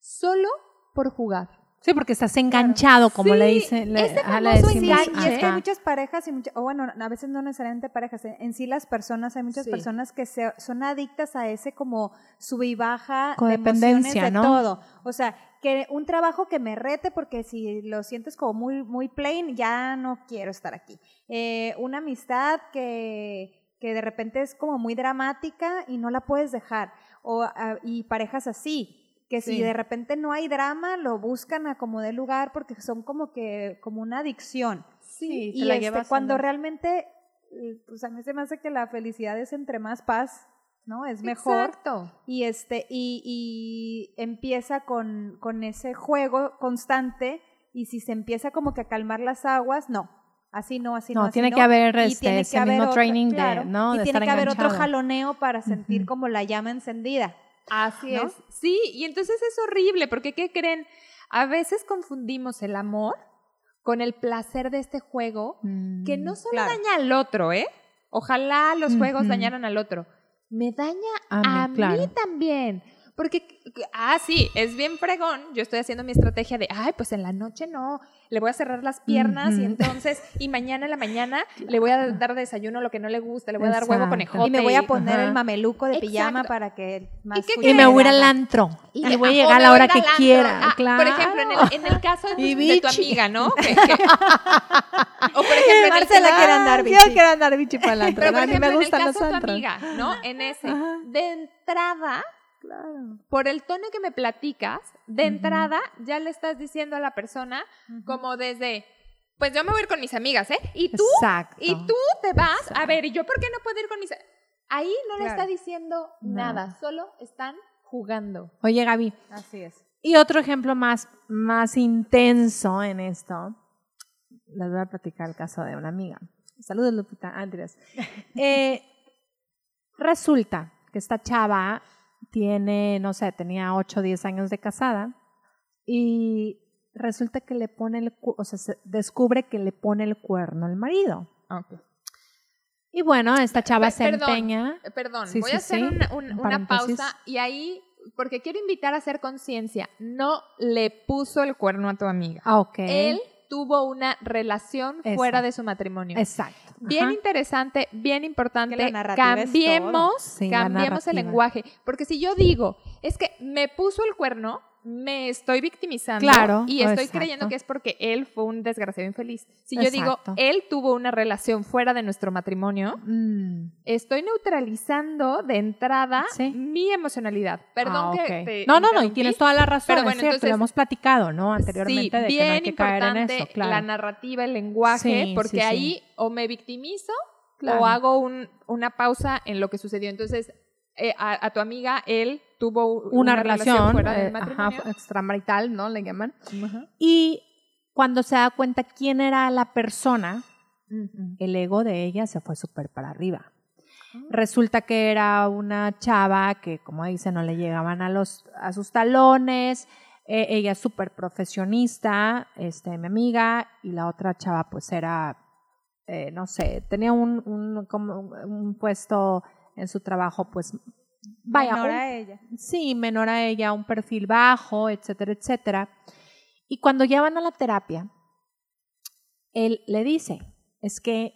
solo por jugar. Sí, porque estás enganchado, como Sí, le dicen. le- ah, le famoso decimos, Sí, y es que hay muchas parejas y muchas, o bueno, a veces no necesariamente parejas, en- en sí las personas, hay muchas Sí. personas que se, son adictas a ese como sube y baja de Codependencia, emociones de ¿no? todo. O sea, que un trabajo que me rete porque si lo sientes como muy, muy plain, ya no quiero estar aquí. Eh, una amistad que, que de repente es como muy dramática y no la puedes dejar. O, ah, y parejas así, que si Sí. de repente no hay drama, lo buscan a como de lugar porque son como que, como una adicción. Sí, te y la este, llevas cuando realmente, eh, pues a mí se me hace que la felicidad es entre más paz ¿no? Es mejor. Exacto. Y este, y, y empieza con, con ese juego constante, y si se empieza como que a calmar las aguas, no. Así no, así no. No, así tiene que haber, Y este, tiene que ese haber mismo otro- training de, ¿no? Y de tiene estar que haber otro jaloneo para sentir como la llama encendida. Así ¿no? es. Sí, y entonces es horrible, porque ¿qué creen? A veces confundimos el amor con el placer de este juego, que no solo claro. daña al otro, ¿eh? Ojalá los juegos dañaran al otro. Me daña A a, mí, mí, también. Porque, ah, sí, es bien fregón. Yo estoy haciendo mi estrategia de, ay, pues en la noche no, le voy a cerrar las piernas y entonces, y mañana en la mañana le voy a dar desayuno lo que no le gusta, le voy a dar huevo Exacto. conejote. Y me voy a poner Ajá. el mameluco de pijama Exacto. para que más qué Y me voy a ir al antro. Y, de- voy a llegar a la hora que antro. quiera. Ah, claro. Por ejemplo, en el, en el caso de, tu- de tu amiga, ¿no? Que- (laughs) que- (laughs) o por ejemplo, en el Marcela caso- quiere andar bichi. Yo quiero andar bichi para el antro. pero por a mí ejemplo, me gustan en el los caso de tu amiga, ¿no? En ese, Ajá. de entrada, Claro. por el tono que me platicas, de entrada ya le estás diciendo a la persona como desde, pues yo me voy a ir con mis amigas, ¿eh? Y tú, Exacto. y tú te vas, a ver, ¿y yo por qué no puedo ir con mis... Ahí no le está diciendo No. nada, solo están jugando. Oye, Gaby, Así es. y otro ejemplo más, más intenso en esto, les voy a platicar el caso de una amiga. Saludos, Lupita. Andrés. (laughs) Eh, resulta que esta chava tiene, no sé, tenía 8 o 10 años de casada y resulta que le pone el, o sea, se descubre que le pone el cuerno al marido. Y bueno, esta chava se perdón, empeña. Perdón, Sí, voy sí, a hacer sí. una, un- pausa y ahí, porque quiero invitar a hacer conciencia, no le puso el cuerno a tu amiga. Ah, ok. Él tuvo una relación fuera de su matrimonio. Exacto. Bien Ajá. interesante, bien importante. Que la cambiemos, la cambiemos el lenguaje. Porque si yo digo, es que me puso el cuerno, me estoy victimizando Claro, y estoy exacto. creyendo que es porque él fue un desgraciado infeliz. Si yo digo, él tuvo una relación fuera de nuestro matrimonio, Mm. estoy neutralizando de entrada Sí. mi emocionalidad. Perdón Ah, que te No, no, no, y tienes toda la razón. Pero es bueno, cierto, entonces- lo hemos platicado, ¿no? Anteriormente sí, de que no hay que caer en eso, claro. la narrativa, el lenguaje, Sí, porque ahí o me victimizo Claro. o hago un- una pausa en lo que sucedió. Entonces, eh, a, a tu amiga, él tuvo Una, relación, fuera eh, ajá, extramarital, ¿no? Le llaman. Y cuando se da cuenta quién era la persona, el ego de ella se fue súper para arriba. Ah. Resulta que era una chava que, como dice, no le llegaban a, los, a sus talones. eh, ella es súper profesionista, este, mi amiga, y la otra chava pues era, eh, no sé, tenía un, un, como un- un puesto en su trabajo pues, vaya, Menor un- a ella. sí, menor a ella, un perfil bajo, etcétera, etcétera. Y cuando ya van a la terapia, él le dice, es que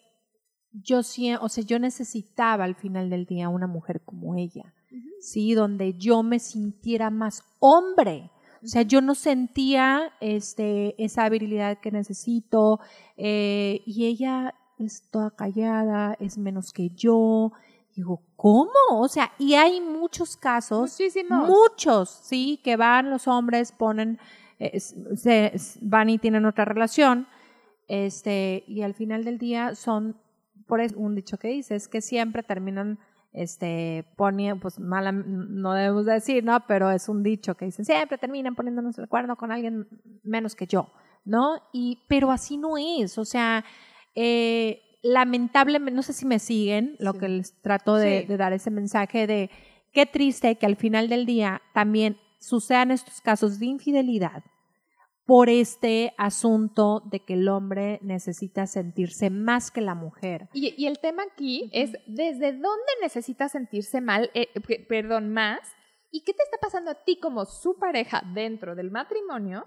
yo o sea, yo necesitaba al final del día una mujer como ella, sí, donde yo me sintiera más hombre. O sea, yo no sentía este, esa habilidad que necesito eh, y ella es toda callada, es menos que yo. Digo, ¿cómo? O sea, y hay muchos casos Muchísimos. Muchos, sí, que van los hombres, ponen, eh, se, van y tienen otra relación, este, y al final del día son, por eso un dicho que dice, es que siempre terminan, este, poniendo, pues mala, no debemos decir, ¿no? Pero es un dicho que dicen, siempre terminan poniéndonos el cuerno con alguien menos que yo, ¿no? Y, pero así no es, o sea, eh, lamentablemente, no sé si me siguen, lo Sí. que les trato de, Sí. de dar ese mensaje de qué triste que al final del día también sucedan estos casos de infidelidad por este asunto de que el hombre necesita sentirse más que la mujer. Y, y el tema aquí es desde dónde necesitas sentirse mal, eh, pe- perdón, más, y qué te está pasando a ti como su pareja dentro del matrimonio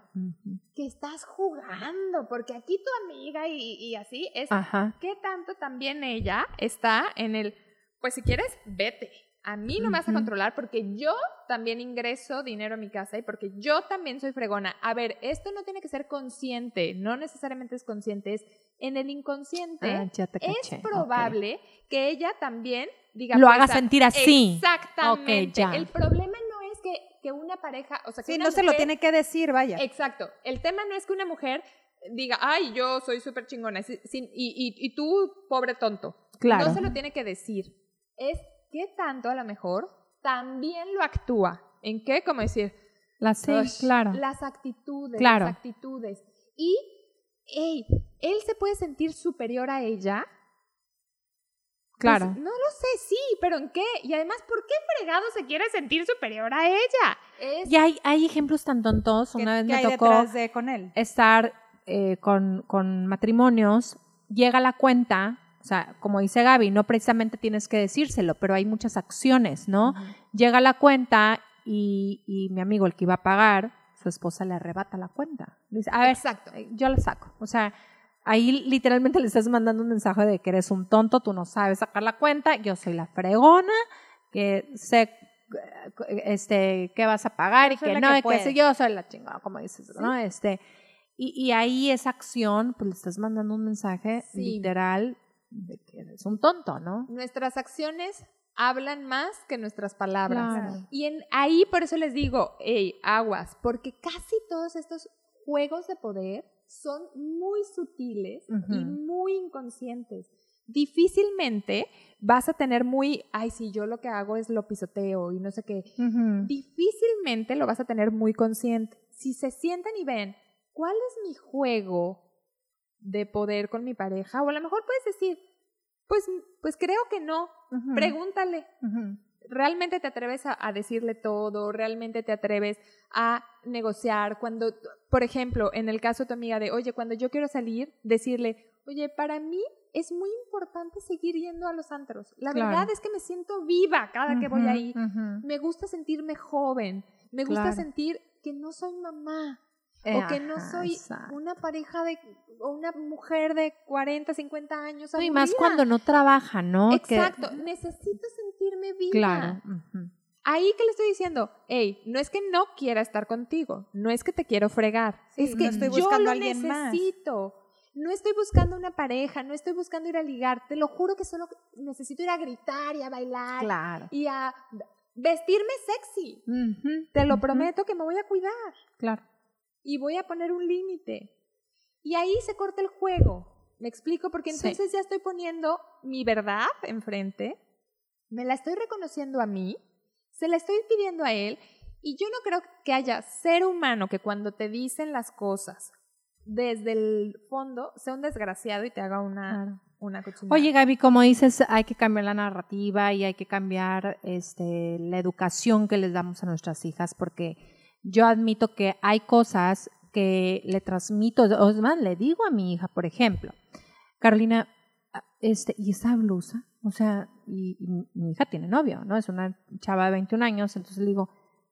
que estás jugando, porque aquí tu amiga y, y así es Ajá. qué tanto también ella está en el, pues si quieres, vete. A mí no me vas a controlar porque yo también ingreso dinero a mi casa y porque yo también soy fregona. A ver, esto no tiene que ser consciente, no necesariamente es consciente, es en el inconsciente. Ah, es probable que ella también diga Lo pues, haga sentir así. Exactamente. El problema no es que, que una pareja, o sea, que Sí, no se lo tiene que decir, vaya. Exacto. El tema no es que una mujer diga, ay, yo soy súper chingona, y, y- y tú, pobre tonto. Claro. No se lo tiene que decir. Es qué tanto a lo mejor también lo actúa. ¿En qué? Como decir, La sí, claro. Las actitudes, Claro. las actitudes. Y, hey, él se puede sentir superior a ella. Claro. Pues, no lo sé, sí, pero ¿en qué? Y además, ¿por qué fregado se quiere sentir superior a ella? Es Y hay, hay ejemplos tan tontos. ¿Qué- Una vez me tocó de con él? estar eh, con, con matrimonios, llega la cuenta, o sea, como dice Gaby, no precisamente tienes que decírselo, pero hay muchas acciones, ¿no? Llega la cuenta y, y mi amigo, el que iba a pagar, su esposa le arrebata la cuenta. Dice, a ver, Exacto. eh, yo la saco. O sea, ahí literalmente le estás mandando un mensaje de que eres un tonto, tú no sabes sacar la cuenta, yo soy la fregona, que sé eh, este qué vas a pagar y que no, que que sé yo soy la chingada, como dices, ¿no? Este, y, y ahí esa acción, pues le estás mandando un mensaje Sí. literal de que eres un tonto, ¿no? Nuestras acciones hablan más que nuestras palabras. Claro. Y en, ahí por eso les digo, hey, aguas, porque casi todos estos juegos de poder son muy sutiles y muy inconscientes. Difícilmente vas a tener muy, ay, si yo lo que hago es lo pisoteo y no sé qué. Difícilmente lo vas a tener muy consciente. Si se sientan y ven, ¿cuál es mi juego de poder con mi pareja? O a lo mejor puedes decir, pues, pues creo que no. Pregúntale. ¿Realmente te atreves a, a decirle todo? ¿Realmente te atreves a negociar? Cuando, por ejemplo, en el caso de tu amiga de, oye, cuando yo quiero salir, decirle, oye, para mí es muy importante seguir yendo a los antros. La Claro. verdad es que me siento viva cada que voy ahí. Me gusta sentirme joven. Me gusta Claro. sentir que no soy mamá. Eh, o que no soy una pareja de, o una mujer de 40, 50 años. No, y más cuando no trabaja, ¿no? Que- Exacto. Necesito sentirme viva. claro. Ahí que le estoy diciendo, hey, no es que no quiera estar contigo, no es que te quiero fregar, Sí, es que no estoy yo buscando lo a alguien más. necesito. No estoy buscando una pareja, no estoy buscando ir a ligar, te lo juro que solo necesito ir a gritar y a bailar Claro. y a vestirme sexy. Te lo prometo que me voy a cuidar Claro. Y voy a poner un límite. Y ahí se corta el juego. ¿Me explico? Porque Sí. entonces ya estoy poniendo mi verdad enfrente, me la estoy reconociendo a mí, se la estoy pidiendo a él, y yo no creo que haya ser humano que cuando te dicen las cosas desde el fondo sea un desgraciado y te haga una, Claro. una cochinada. Oye, Gaby, como dices, hay que cambiar la narrativa y hay que cambiar este, la educación que les damos a nuestras hijas, porque yo admito que hay cosas que le transmito, o es más, le digo a mi hija, por ejemplo, Carolina, este, ¿y esa blusa? O sea, y, y mi- hija tiene novio, ¿no? Es una chava de 21 años, entonces le digo,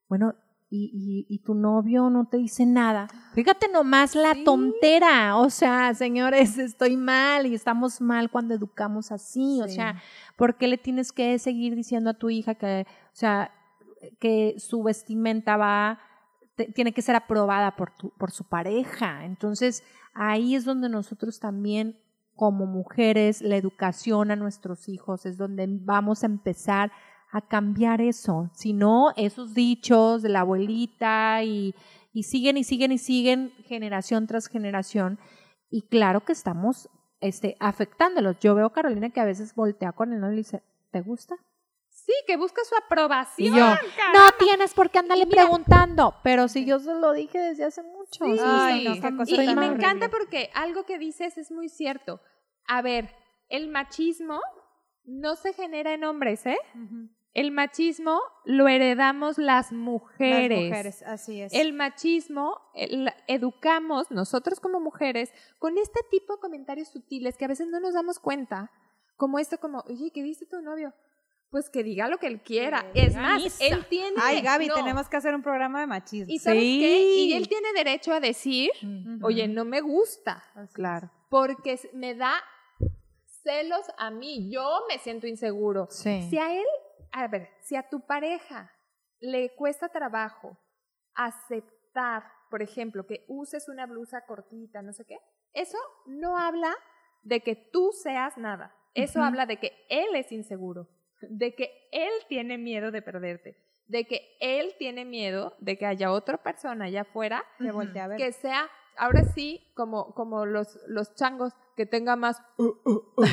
bueno, ¿y, y, y tu novio no te dice nada? Fíjate nomás la Sí. tontera, o sea, señores, estoy mal y estamos mal cuando educamos así, o sea, ¿por qué le tienes que seguir diciendo a tu hija que, o sea, que su vestimenta va tiene que ser aprobada por, tu, por su pareja. Entonces, ahí es donde nosotros también, como mujeres, la educación a nuestros hijos, es donde vamos a empezar a cambiar eso. Si no, esos dichos de la abuelita y, y siguen y siguen y siguen generación tras generación. Y claro que estamos este, afectándolos. Yo veo Carolina que a veces voltea con él y le dice, ¿te gusta? Sí, que busca su aprobación. Y yo, caramba. No tienes por qué andarle preguntando, pero si yo se lo dije desde hace mucho. Sí, Ay, sí. no, y, me encanta porque algo que dices es muy cierto. A ver, el machismo no se genera en hombres, ¿eh? El machismo lo heredamos las mujeres. Las mujeres, así es. El machismo el- educamos nosotros como mujeres con este tipo de comentarios sutiles que a veces no nos damos cuenta, como esto como, oye, ¿qué dice tu novio? Pues que diga lo que él quiera. Que Es más, misa. él tiene... Ay, Gaby, no. tenemos que hacer un programa de machismo. ¿Y sabes Sí. qué? Y él tiene derecho a decir, oye, no me gusta, claro. porque me da celos a mí, yo me siento inseguro. Sí. Si a él, a ver, si a tu pareja le cuesta trabajo aceptar, por ejemplo, que uses una blusa cortita, no sé qué, eso no habla de que tú seas nada. Eso habla de que él es inseguro, de que él tiene miedo de perderte, de que él tiene miedo de que haya otra persona allá afuera Te voltea a ver. que sea ahora sí, como, como los, los changos, que tenga más, uh, uh, uh,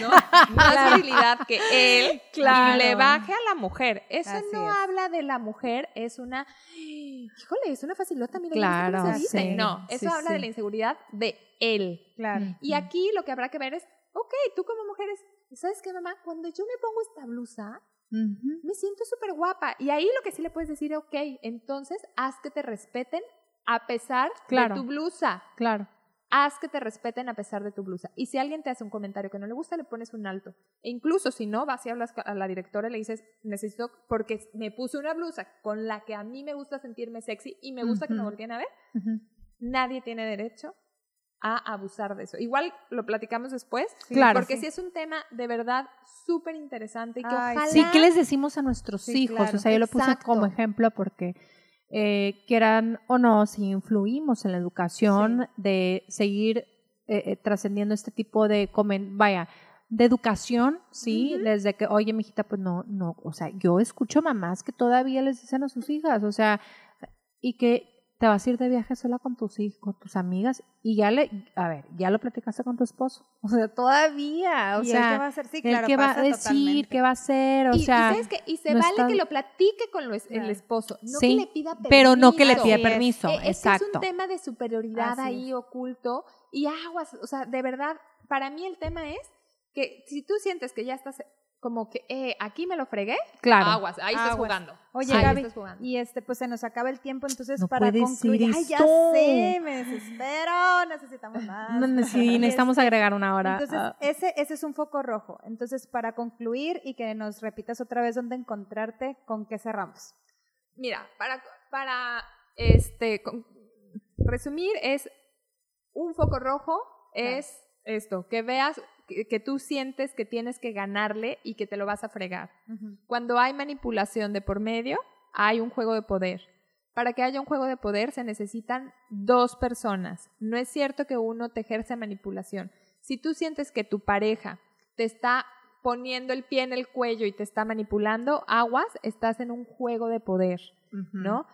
¿no? (laughs) más virilidad que él Claro. y le baje a la mujer. Eso Así no es. habla de la mujer, es una, híjole, es una facilota, mira, Claro, ¿cómo se dice? sí, No, eso sí, habla sí. de la inseguridad de él. Claro. Y aquí lo que habrá que ver es, ok, tú como mujer es, ¿sabes qué, mamá? Cuando yo me pongo esta blusa, me siento súper guapa. Y ahí lo que sí le puedes decir, ok, entonces haz que te respeten a pesar Claro. de tu blusa. Claro. Haz que te respeten a pesar de tu blusa. Y si alguien te hace un comentario que no le gusta, le pones un alto. E incluso si no, vas y hablas a la directora y le dices, necesito, porque me puse una blusa con la que a mí me gusta sentirme sexy y me gusta que me volteen a ver, nadie tiene derecho a abusar de eso. Igual lo platicamos después, Claro. porque si es un tema de verdad súper interesante y que Ay, ojalá... Sí, ¿qué les decimos a nuestros Sí, hijos? claro, o sea, yo lo puse como ejemplo porque eh, quieran o no, si influimos en la educación de seguir eh, eh, trascendiendo este tipo de, comen vaya, de educación, sí, desde que, oye, mijita, pues no, no, o sea, yo escucho mamás que todavía les dicen a sus hijas, o sea, y que te vas a ir de viaje sola con tus hijos, con tus amigas, y ya le, a ver, ya lo platicaste con tu esposo, (laughs) o sea, todavía, o ¿Y él sea, qué va a hacer? Sí, claro, qué va a decir, totalmente. qué va a hacer, o y, y sea, ¿sabes qué? Y se no vale está- que lo platique con lo el esposo, no Sí, que le pida permiso. pero no que le pida permiso, es exacto. es un tema de superioridad Así ahí oculto y aguas, o sea, de verdad, para mí el tema es que si tú sientes que ya estás como que eh, aquí me lo fregué, Claro. aguas, ahí estás jugando. Oye, Ahí Gaby, estás jugando. y este, pues se nos acaba el tiempo, entonces No para concluir, ay, ya sé, me desespero, necesitamos más. No, sí, Y (laughs) necesitamos este, agregar una hora. Entonces, Ah, ese, ese es un foco rojo. Entonces, para concluir y que nos repitas otra vez dónde encontrarte, ¿con qué cerramos? Mira, para, para este, con- resumir, es un foco rojo, es esto, que veas que, que tú sientes que tienes que ganarle y que te lo vas a fregar. Cuando hay manipulación de por medio, hay un juego de poder. Para que haya un juego de poder se necesitan dos personas. No es cierto que uno te ejerce manipulación. Si tú sientes que tu pareja te está poniendo el pie en el cuello y te está manipulando, aguas, estás en un juego de poder. ¿no?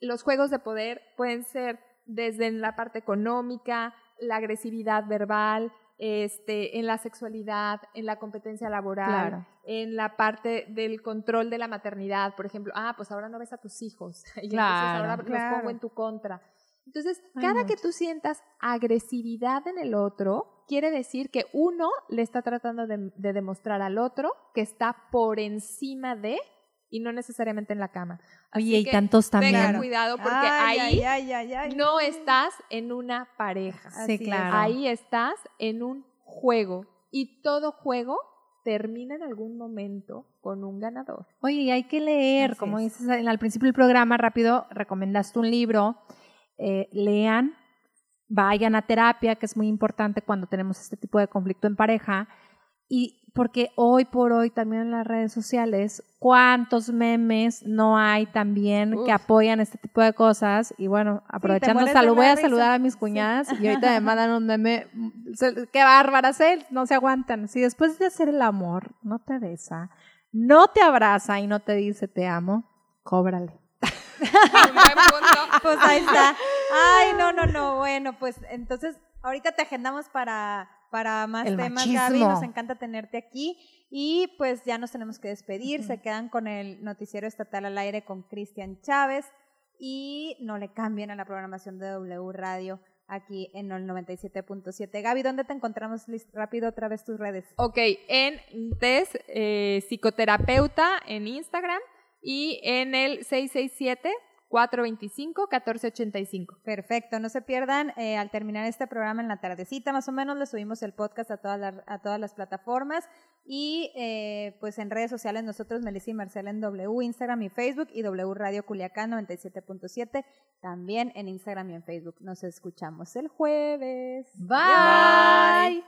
Los juegos de poder pueden ser desde la parte económica, la agresividad verbal, este, en la sexualidad, en la competencia laboral, Claro. en la parte del control de la maternidad, por ejemplo, ah, pues ahora no ves a tus hijos, (laughs) y Claro, entonces ahora los claro. pongo en tu contra. Entonces, Ay, cada que tú sientas agresividad en el otro, quiere decir que uno le está tratando de, de demostrar al otro que está por encima de y no necesariamente en la cama. Así Oye, y que tantos también. Tengan cuidado porque Ay, ahí ay, ay, ay, ay. no estás en una pareja. Sí, Así es. claro. Ahí estás en un juego y todo juego termina en algún momento con un ganador. Oye, y hay que leer, Así como es. dices al al principio del programa, rápido, recomendaste un libro, eh, lean, vayan a terapia, que es muy importante cuando tenemos este tipo de conflicto en pareja, y porque hoy por hoy también en las redes sociales, cuántos memes no hay también que apoyan este tipo de cosas, y bueno, aprovechando, salud, voy a saludar a mis cuñadas, y (laughs) ahorita me mandan un meme, qué bárbaras, ¿eh? no se aguantan, si después de hacer el amor no te besa, no te abraza y no te dice te amo, cóbrale. (laughs) Pues ahí está. (laughs) Ay, no, no, no. Bueno, pues entonces ahorita te agendamos para, para más El temas, machismo. Gaby. Nos encanta tenerte aquí. Y pues ya nos tenemos que despedir. Se quedan con el noticiero estatal al aire con Cristian Chávez. Y no le cambien a la programación de W Radio aquí en el 97.7. Gaby, ¿dónde te encontramos? Rápido otra vez tus redes. Ok, en TES eh, Psicoterapeuta en Instagram y en el 425-1485. Perfecto, no se pierdan. Al terminar este programa en la tardecita, más o menos, le subimos el podcast a todas, las, a todas las plataformas. Y pues en redes sociales, nosotros, Melissa y Marcela en W, Instagram y Facebook, y W Radio Culiacán 97.7, también en Instagram y en Facebook. Nos escuchamos el jueves. Bye.